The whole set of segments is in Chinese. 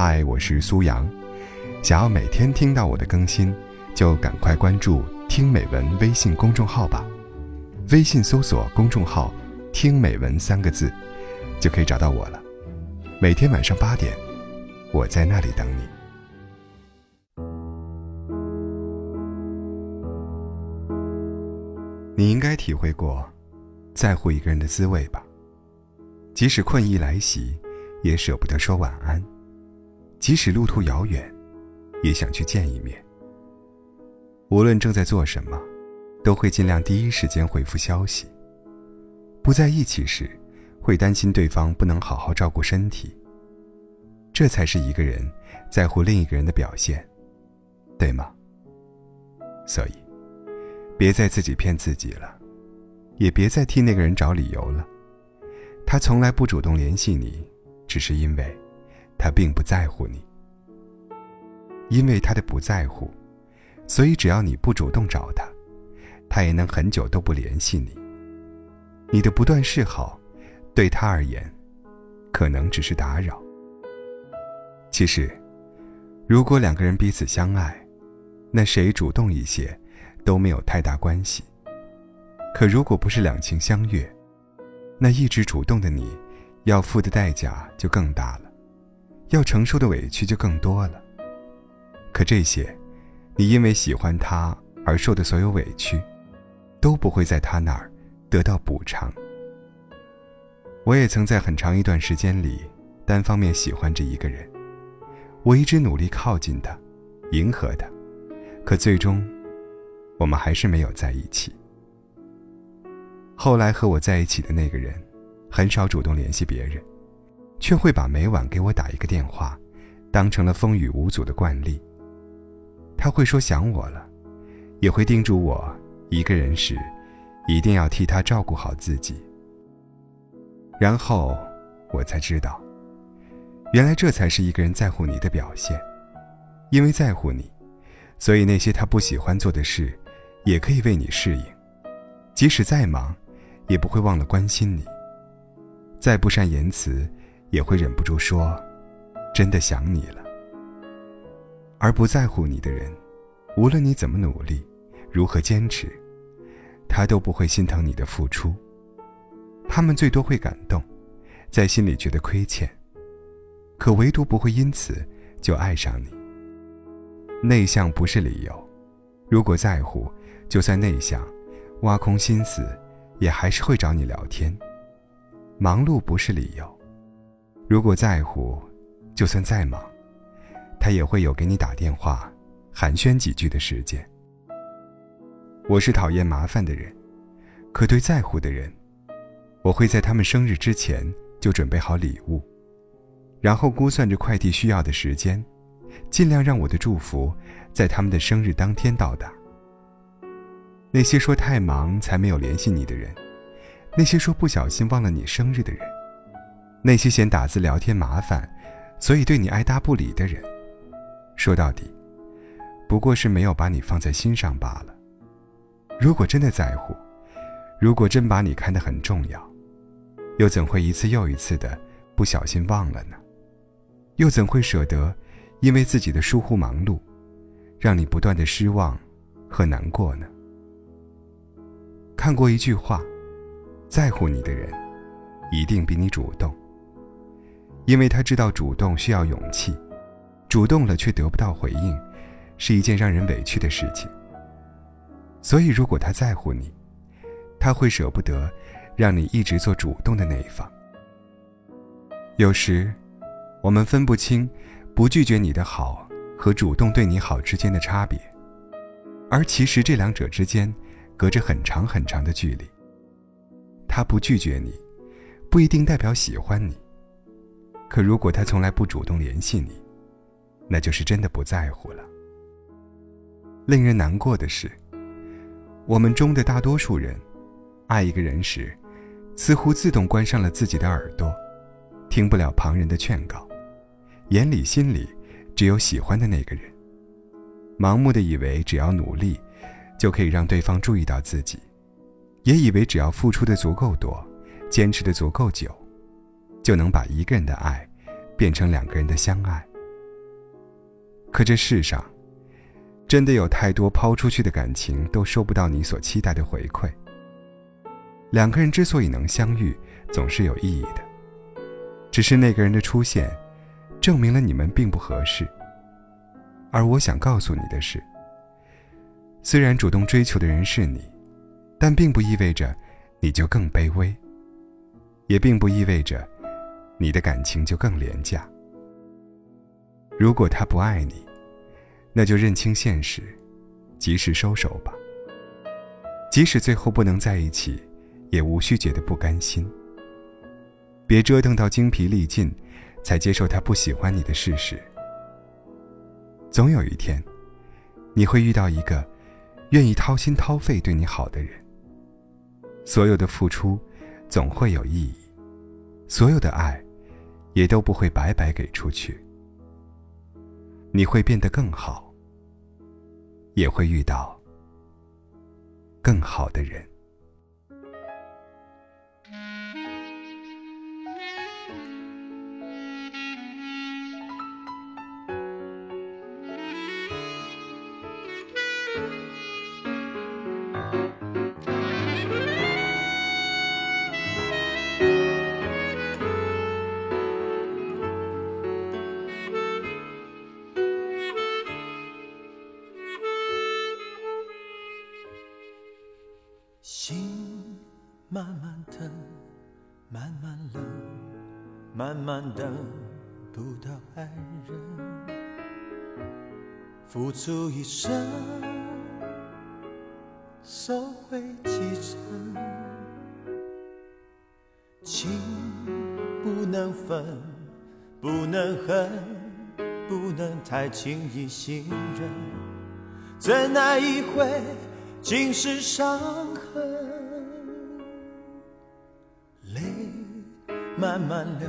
嗨，我是苏阳。想要每天听到我的更新，就赶快关注“听美文”微信公众号吧。微信搜索公众号“听美文”三个字，就可以找到我了。每天晚上八点，我在那里等你。你应该体会过，在乎一个人的滋味吧。即使困意来袭，也舍不得说晚安。即使路途遥远，也想去见一面。无论正在做什么，都会尽量第一时间回复消息。不在一起时，会担心对方不能好好照顾身体。这才是一个人在乎另一个人的表现，对吗？所以，别再自己骗自己了，也别再替那个人找理由了。他从来不主动联系你，只是因为。他并不在乎你，因为他的不在乎，所以只要你不主动找他，他也能很久都不联系你。你的不断示好，对他而言，可能只是打扰。其实，如果两个人彼此相爱，那谁主动一些都没有太大关系。可如果不是两情相悦，那一直主动的你，要付的代价就更大了。要承受的委屈就更多了。可这些，你因为喜欢他而受的所有委屈，都不会在他那儿得到补偿。我也曾在很长一段时间里，单方面喜欢着一个人，我一直努力靠近他，迎合他，可最终，我们还是没有在一起。后来和我在一起的那个人，很少主动联系别人。却会把每晚给我打一个电话，当成了风雨无阻的惯例。他会说想我了，也会叮嘱我一个人时，一定要替他照顾好自己。然后我才知道，原来这才是一个人在乎你的表现。因为在乎你，所以那些他不喜欢做的事，也可以为你适应。即使再忙，也不会忘了关心你。再不善言辞。也会忍不住说：“真的想你了。”而不在乎你的人，无论你怎么努力，如何坚持，他都不会心疼你的付出。他们最多会感动，在心里觉得亏欠，可唯独不会因此就爱上你。内向不是理由，如果在乎，就算内向，挖空心思，也还是会找你聊天。忙碌不是理由。如果在乎，就算再忙，他也会有给你打电话、寒暄几句的时间。我是讨厌麻烦的人，可对在乎的人，我会在他们生日之前就准备好礼物，然后估算着快递需要的时间，尽量让我的祝福在他们的生日当天到达。那些说太忙才没有联系你的人，那些说不小心忘了你生日的人。那些嫌打字聊天麻烦，所以对你爱答不理的人，说到底，不过是没有把你放在心上罢了。如果真的在乎，如果真把你看得很重要，又怎会一次又一次的不小心忘了呢？又怎会舍得因为自己的疏忽忙碌，让你不断的失望和难过呢？看过一句话，在乎你的人，一定比你主动。因为他知道主动需要勇气，主动了却得不到回应，是一件让人委屈的事情。所以，如果他在乎你，他会舍不得让你一直做主动的那一方。有时，我们分不清不拒绝你的好和主动对你好之间的差别，而其实这两者之间隔着很长很长的距离。他不拒绝你，不一定代表喜欢你。可如果他从来不主动联系你，那就是真的不在乎了。令人难过的是，我们中的大多数人，爱一个人时，似乎自动关上了自己的耳朵，听不了旁人的劝告，眼里心里只有喜欢的那个人，盲目的以为只要努力，就可以让对方注意到自己，也以为只要付出的足够多，坚持的足够久。就能把一个人的爱变成两个人的相爱。可这世上，真的有太多抛出去的感情都收不到你所期待的回馈。两个人之所以能相遇，总是有意义的，只是那个人的出现，证明了你们并不合适。而我想告诉你的是，虽然主动追求的人是你，但并不意味着你就更卑微，也并不意味着你的感情就更廉价。如果他不爱你，那就认清现实，及时收手吧。即使最后不能在一起，也无需觉得不甘心。别折腾到精疲力尽，才接受他不喜欢你的事实。总有一天，你会遇到一个愿意掏心掏肺对你好的人。所有的付出，总会有意义；所有的爱，也都不会白白给出去。你会变得更好，也会遇到更好的人。慢慢等不到爱人。付出一生，收回几成。情不能分，不能恨，不能太轻易信任。怎奈一回，尽是伤痕。泪慢慢流，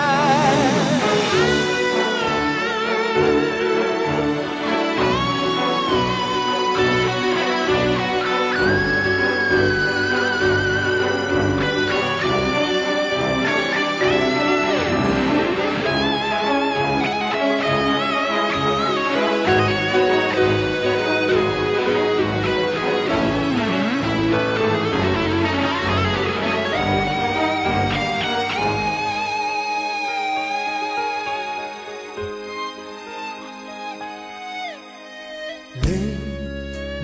side.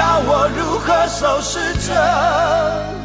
叫我如何收拾这